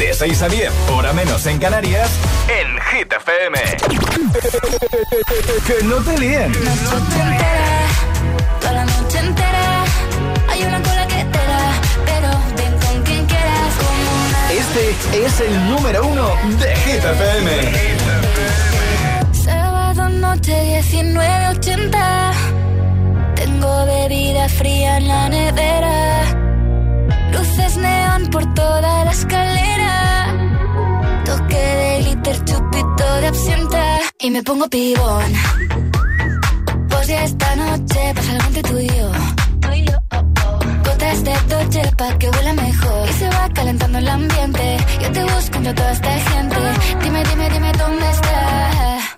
De 6 a 10, hora menos en Canarias, en Hit FM. que no te líen. noche entera, toda la noche entera. Hay una cola que te da, pero ven con quien quieras. Como una Este es el número uno de Hit FM. sábado noche 1980. Tengo bebida fría en la nevera. Luces neón por toda la escalera. Absenta. Y me pongo pibón. Pues ya esta noche pasa algo entre tú y yo. Gotas de Dolce pa' que huela mejor Y se va calentando el ambiente Yo te busco entre toda esta gente Dime, dime, dime dónde está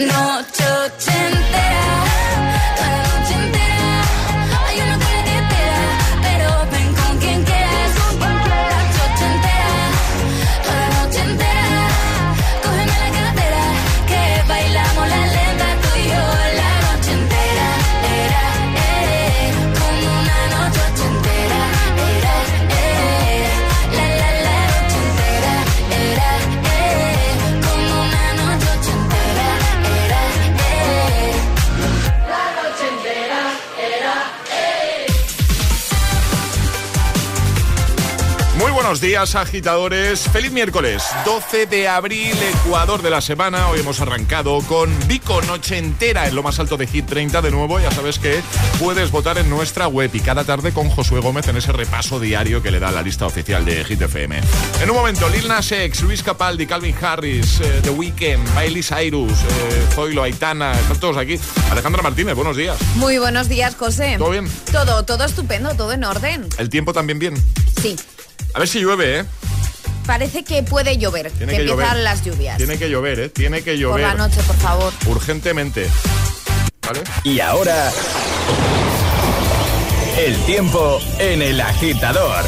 Noche buenos días, agitadores. Feliz miércoles, 12 de abril, Ecuador de la semana. Hoy hemos arrancado con Vico Noche Entera en lo más alto de Hit 30. De nuevo, ya sabes que puedes votar en nuestra web y cada tarde con Josué Gómez en ese repaso diario que le da la lista oficial de Hit FM. En un momento, Lil Nas X, Luis Capaldi, Calvin Harris, eh, The Weeknd, Miley Cyrus, eh, Zoilo, Aitana, están todos aquí. Alejandra Martínez, buenos días. Muy buenos días, José. ¿Todo bien? Todo, todo estupendo, todo en orden. El tiempo también bien. Sí. A ver si llueve, ¿eh? Parece que puede llover, Tiene que, que empiezan llover. las lluvias. Tiene que llover, ¿eh? Tiene que Por llover. la noche, por favor. Urgentemente. ¿Vale? Y ahora. El tiempo en el agitador.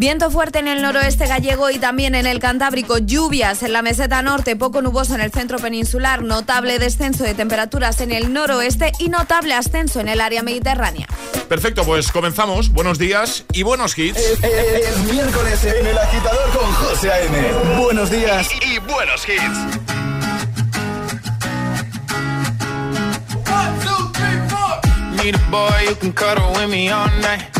Viento fuerte en el noroeste gallego y también en el Cantábrico. Lluvias en la meseta norte, poco nuboso en el centro peninsular. Notable descenso de temperaturas en el noroeste y notable ascenso en el área mediterránea. Perfecto, pues comenzamos. Buenos días y buenos hits. Es miércoles en el agitador con José A.M. Buenos días. Y buenos hits. boy, you can cuddle with me all night.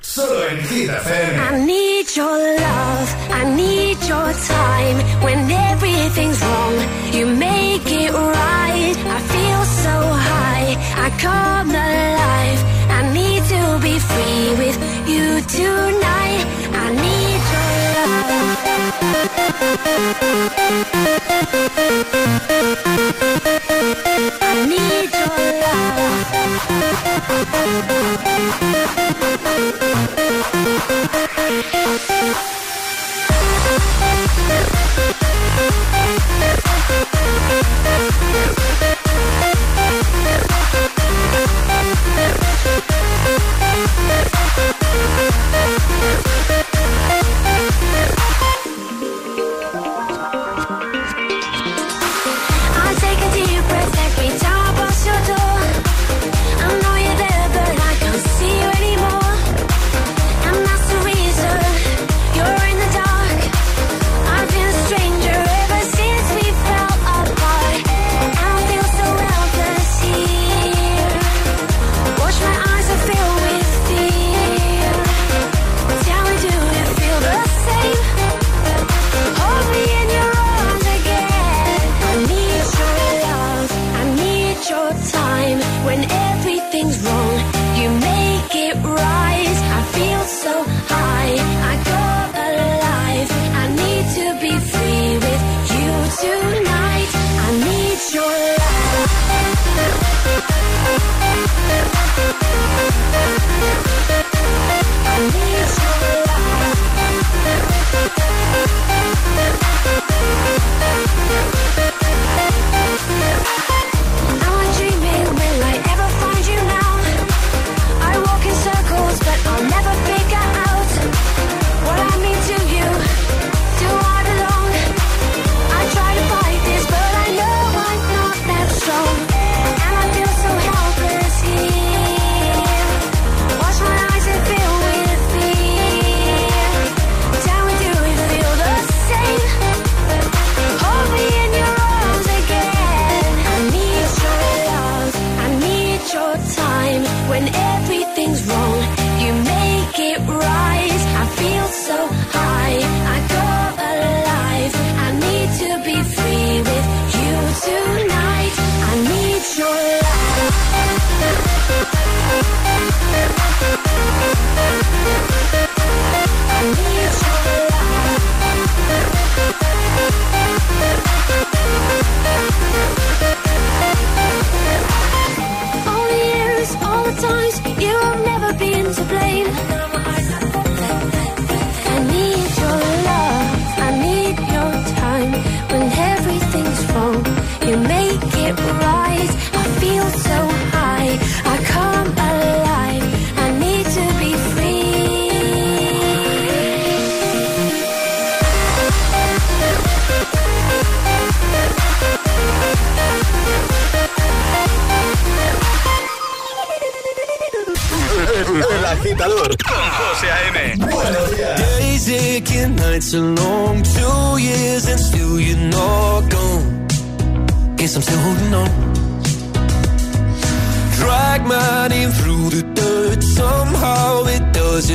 Solo en Hit FM. I need your love, I need your time. When everything's wrong, you make it right. I feel so high, I come alive. I need to be free with you tonight. I need your love. I need your love. Thank you.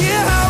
Hear how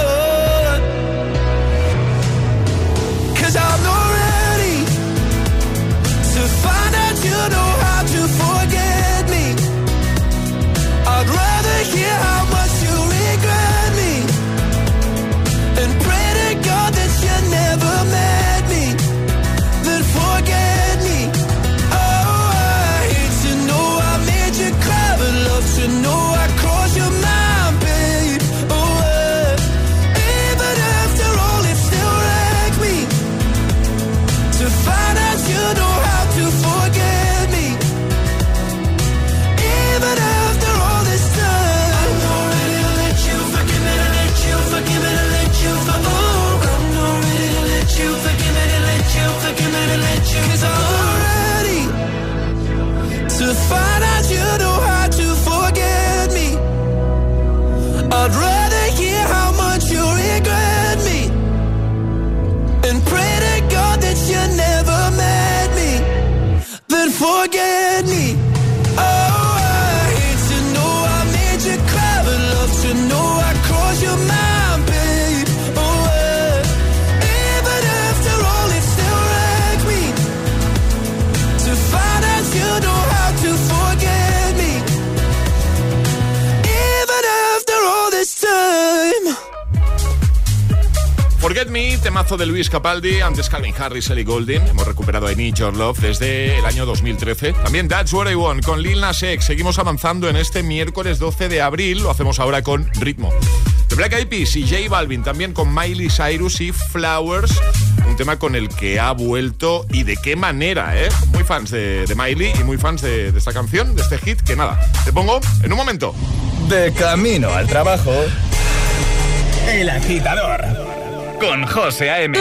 You know Capaldi, antes Calvin Harris, Ellie Goulding. Hemos recuperado I Need Your Love desde el año 2013. También That's What I Want con Lil Nas X. Seguimos avanzando en este miércoles 12 de abril. Lo hacemos ahora con Ritmo. The Black Eyed Peas y J Balvin también con Miley Cyrus y Flowers. Un tema con el que ha vuelto y de qué manera, ¿eh? Muy fans de, Miley y muy fans de, de esta canción, de este hit, que nada, te pongo en un momento. De camino al trabajo. El agitador. Con José A.M.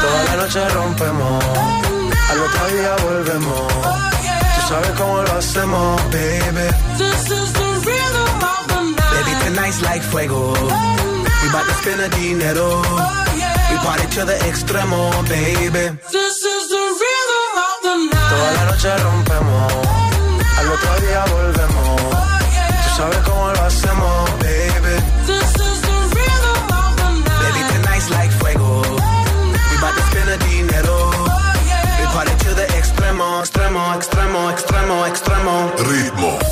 Toda la noche rompemos, al otro día volvemos. Tú sabes cómo lo hacemos, baby. Baby, tonight's like fuego. We bout to spend the dinero. Party to the extremo, baby. Toda la noche rompemos, al otro día volvemos. Tú sabes cómo lo hacemos, baby. Baby, tonight's like fuego. We bout to spend the dinero. We party to the extremo, extremo, extremo, extremo, extremo. Ritmo.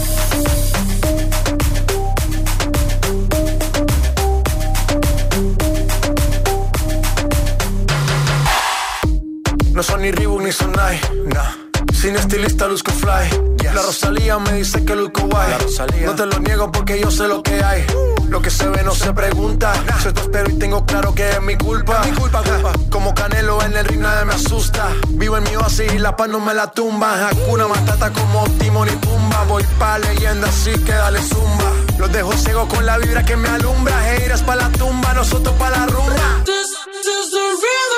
No son ni Reebok ni Sonai, nah. Sin estilista luzco fly. Rosalía me dice que luzco guay. No te lo niego porque yo sé lo que hay. Lo que se ve no se pregunta. Yo te espero y tengo claro que es mi culpa. Mi culpa, culpa. Como Canelo en el ring nadie me asusta. Vivo en mi oasis y la paz no me la tumba. Hakuna Matata como Timon y Pumba. Voy pa' leyenda así que dale zumba. Los dejo ciego con la vibra que me alumbra. Heiras pa' la tumba, nosotros pa' la rumba. Toda la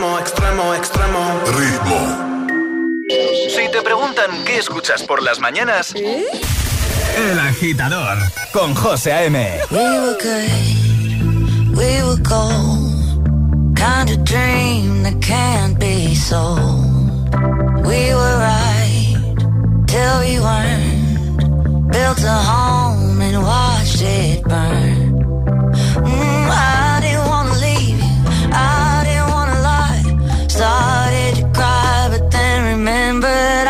Extremo, extremo, extremo. Ritmo. Si te preguntan qué escuchas por las mañanas, El Agitador con José A.M. We were good, we were gold. Kind of dream that can't be sold. We were right till we weren't. Built a home and watched it burn. Mm, I but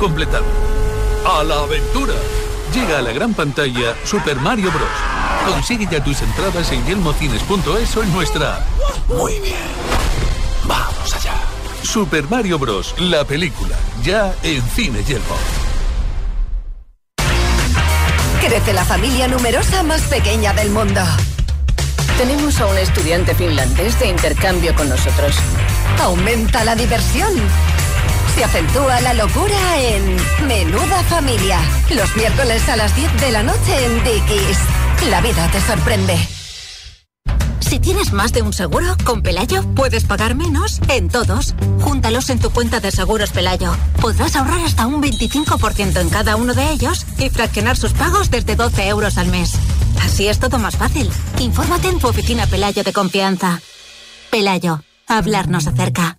Completado. A la aventura. Llega a la gran pantalla Super Mario Bros. Consigue ya tus entradas en yelmocines.es o en nuestra. Muy bien. Vamos allá. Super Mario Bros. La película. Ya en Cine Yelmo. Crece la familia numerosa más pequeña del mundo. Tenemos a un estudiante finlandés de intercambio con nosotros. Aumenta la diversión. Se acentúa la locura en Menuda Familia. Los miércoles a las 10 de la noche en Dickies. La vida te sorprende. Si tienes más de un seguro, con Pelayo puedes pagar menos en todos. Júntalos en tu cuenta de seguros Pelayo. Podrás ahorrar hasta un 25% en cada uno de ellos y fraccionar sus pagos desde 12 euros al mes. Así es todo más fácil. Infórmate en tu oficina Pelayo de confianza. Pelayo, hablarnos acerca.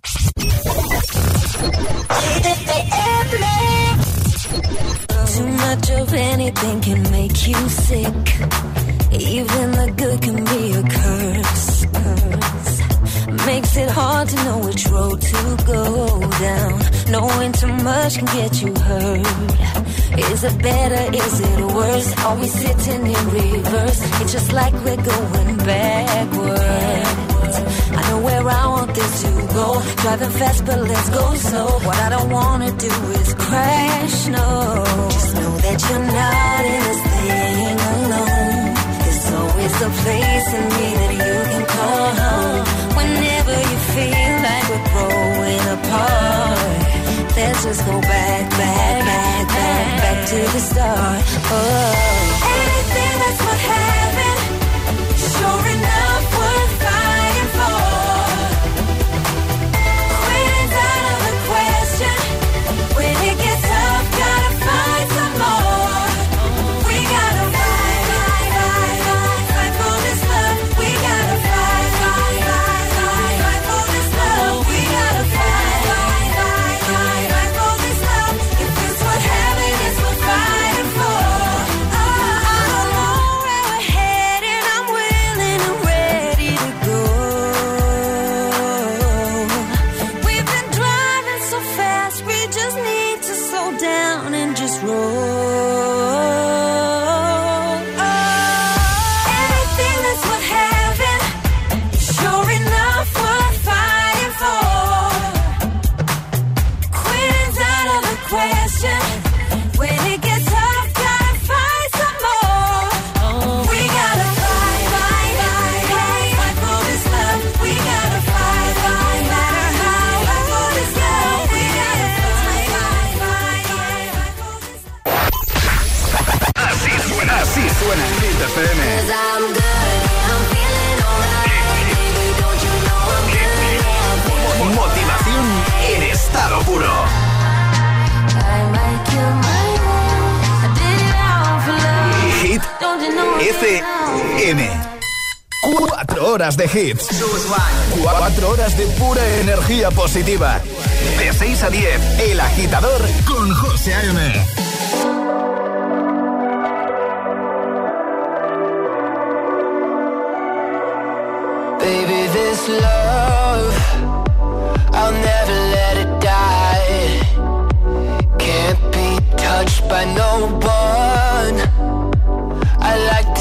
Too much of anything can make you sick. Even the good can be a curse. curse. Makes it hard to know which road to go down. Knowing too much can get you hurt. Is it better? Is it worse? Are we sitting in reverse? It's just like we're going backwards. I know where I want this to go. Driving fast, but let's go slow. What I don't wanna do is crash, no. Just know that you're not in this thing alone. There's always a place in me that you can call home. Whenever you feel like we're growing apart, let's just go back, back, back, back, back to the start. Oh, FM. Cuatro horas de hits. Cuatro horas de pura energía positiva. De 6 a 10, El Agitador con José A.M. Baby, this love, I'll never let it die. Can't be touched by no one. I like to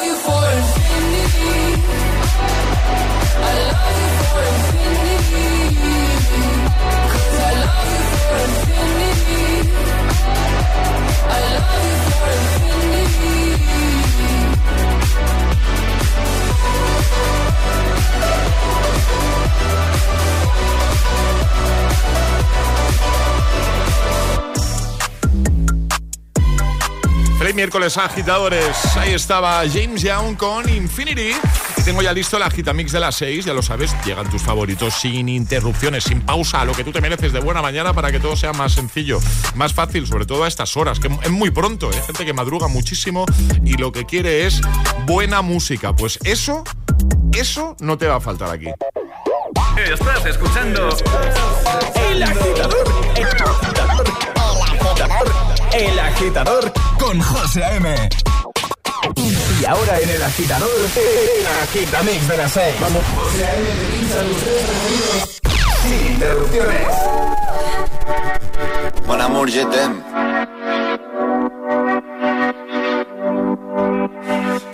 Miércoles, agitadores. Ahí estaba James Young con Infinity. Tengo ya listo el agitamix de las 6, ya lo sabes. Llegan tus favoritos sin interrupciones, sin pausa, lo que tú te mereces de buena mañana para que todo sea más sencillo, más fácil, sobre todo a estas horas, que es muy pronto. Hay ¿eh? gente que madruga muchísimo y lo que quiere es buena música. Pues eso, eso no te va a faltar aquí. Estás escuchando El Agitador. El Agitador con José A.M. Y ahora en El Agitador, El Agitamix de las 6. Vamos. José A.M. Sin interrupciones. Mon amour, je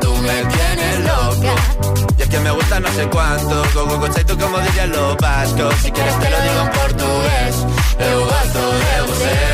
Tú me tienes loca. Y es que me gusta no sé cuánto, go go go tú como dirían los vascos. Si quieres te lo digo en portugués, eu gosto de você.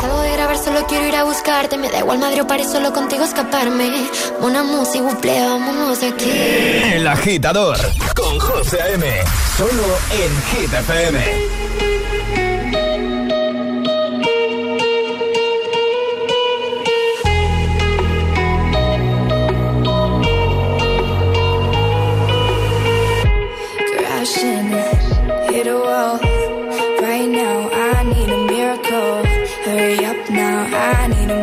Salgo de grabar, solo quiero ir a buscarte. Me da igual Madrid o París, solo contigo escaparme. Una música, buple, vámonos de aquí. El Agitador con José A.M. Solo en Hit I need a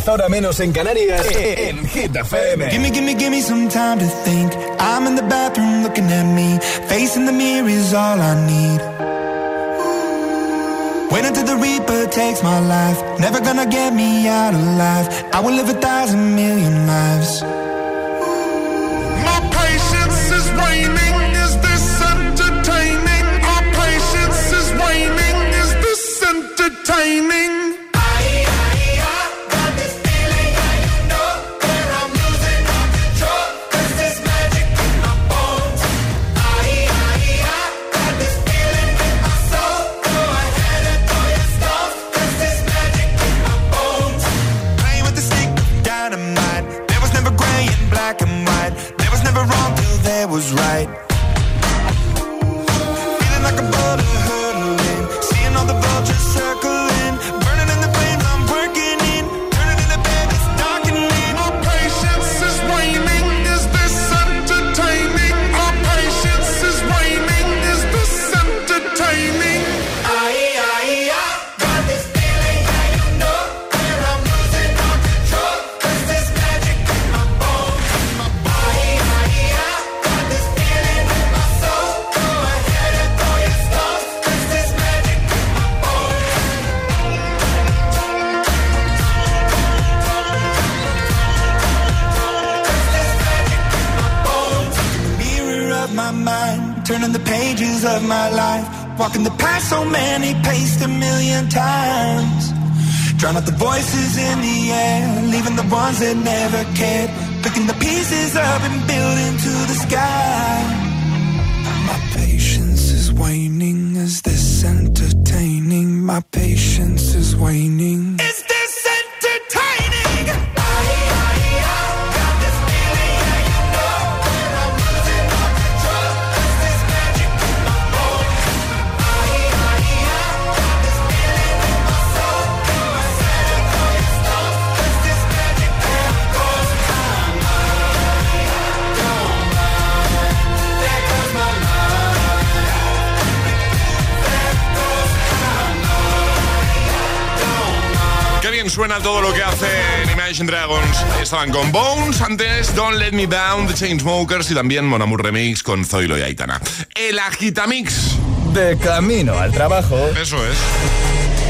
10, ahora menos en Canarias, en Hit FM. Gimme, gimme, gimme some time to think. I'm in the bathroom looking at me. Facing the mirror is all I need. Wait until the Reaper takes my life. Never gonna get me out alive. I will live a thousand million lives. Imagine Dragons. Estaban con Bones, antes Don't Let Me Down, The Chainsmokers y también Mon Amour Remix con Zoilo y Aitana. El Agitamix. De camino al trabajo. Eso es.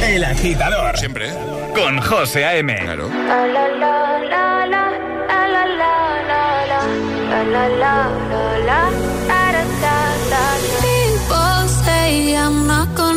El Agitador. Siempre. Con José A.M. Claro.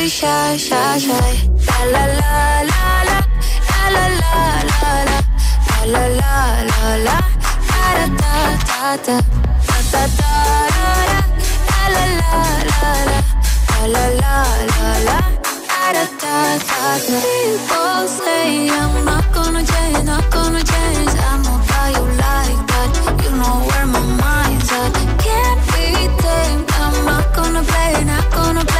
be shy, shy, shy. La la la la la, la la la la la, la la la da da da da, da da da da, la la la la, la la la la, da da da da. People say I'm not gonna change, not gonna change. I know how you like that. You know where my mind's at. Can't be tamed. I'm not gonna play, not gonna play.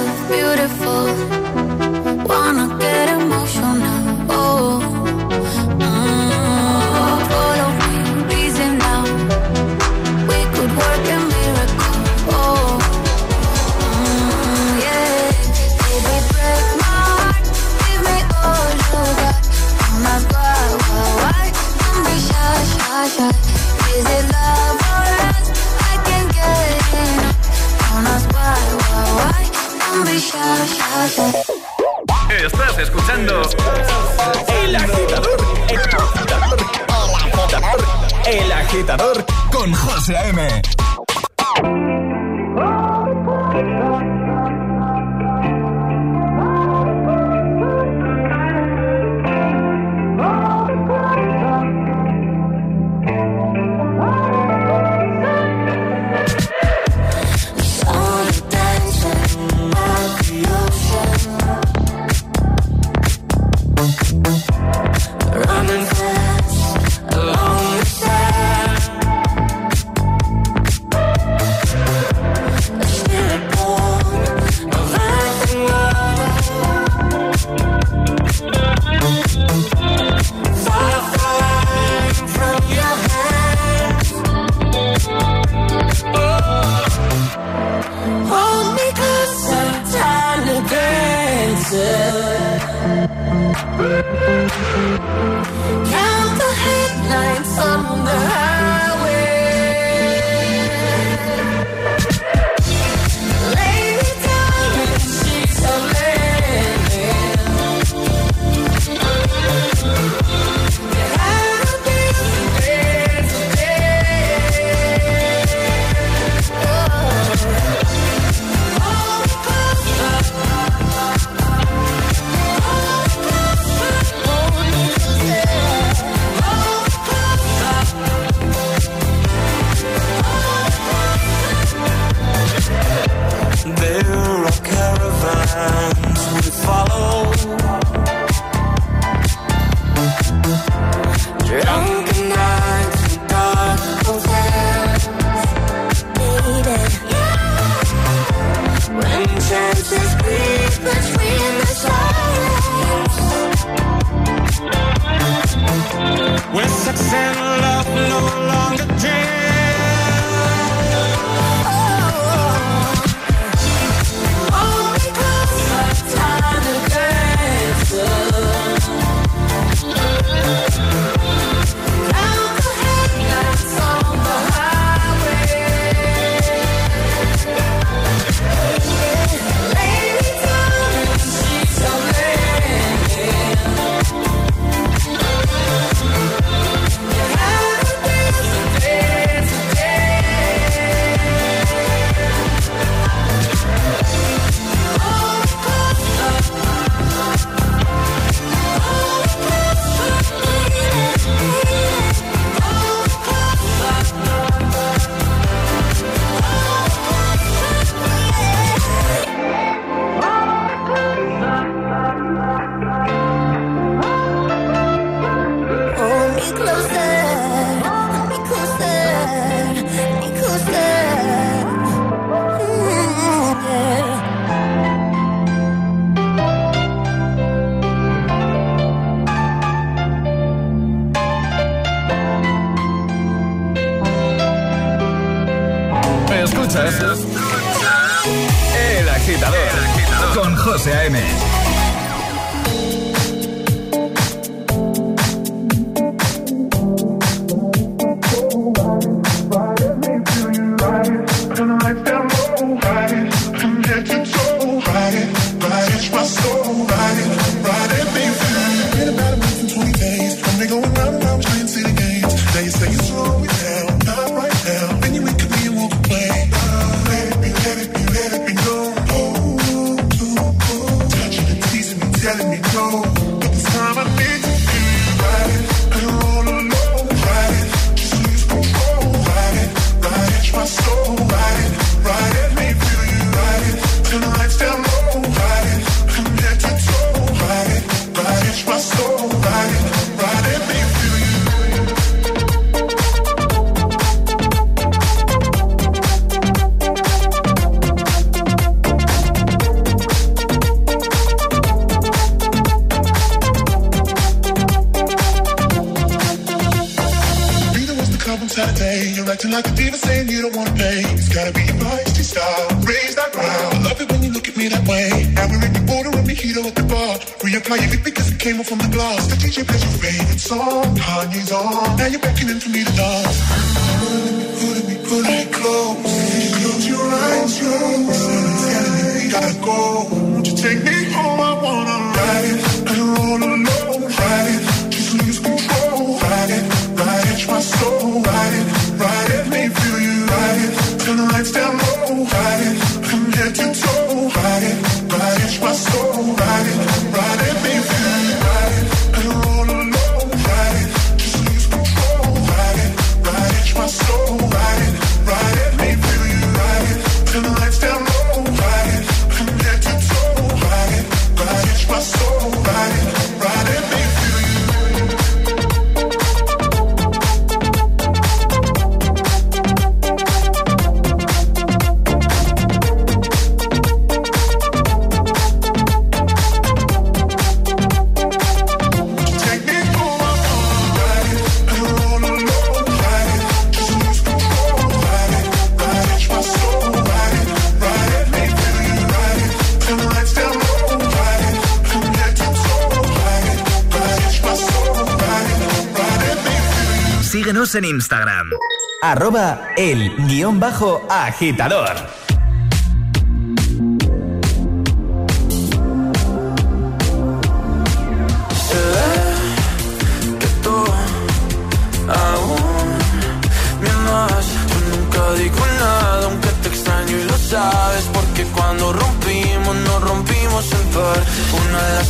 escuchas? El agitador, con José A.M. Síguenos en Instagram. Arroba el guion bajo agitador. Se ve que tú aún me amas. Yo nunca digo nada, aunque te extraño y lo sabes. Porque cuando rompimos, nos rompimos en par. Una las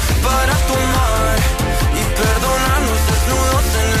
para tomar y perdonarnos desnudos en el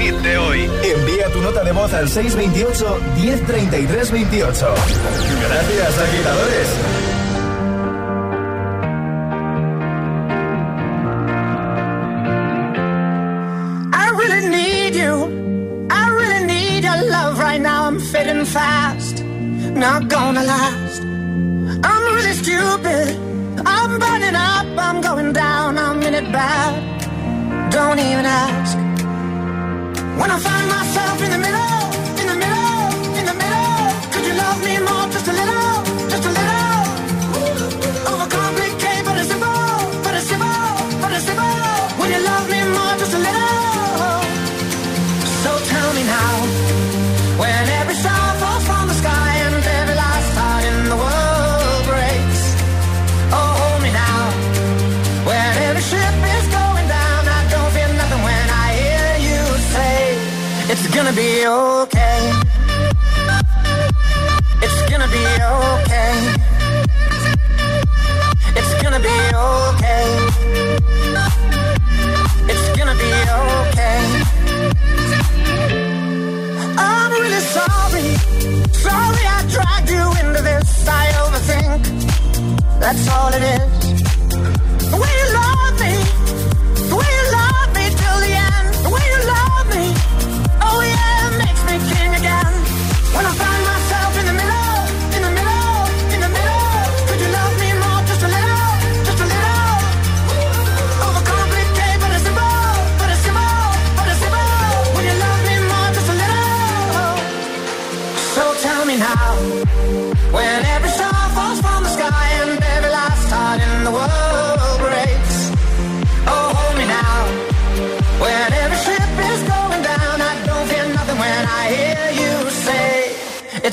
Hit de hoy. Envía tu nota de voz al 628 1033 28. Gracias, agitadores. I really need you. I really need your love right now. I'm fading fast. Not gonna last. I'm really stupid. I'm burning up. I'm going down. I'm in it bad. Don't even ask. When I find myself in the middle, all it is.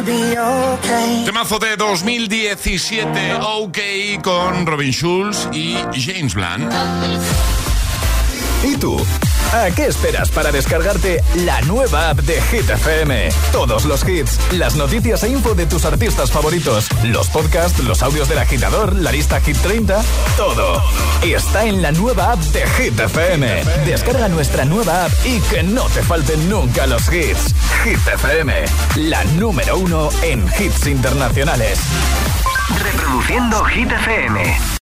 Okay. Temazo de 2017, OK, con Robin Schulz y James Blunt. ¿Y tú? ¿A qué esperas para descargarte la nueva app de Hit FM? Todos los hits, las noticias e info de tus artistas favoritos, los podcasts, los audios del agitador, la lista Hit 30, todo. Está en la nueva app de Hit FM. Descarga nuestra nueva app y que no te falten nunca los hits. Hit FM, la número uno en hits internacionales. Reproduciendo Hit FM.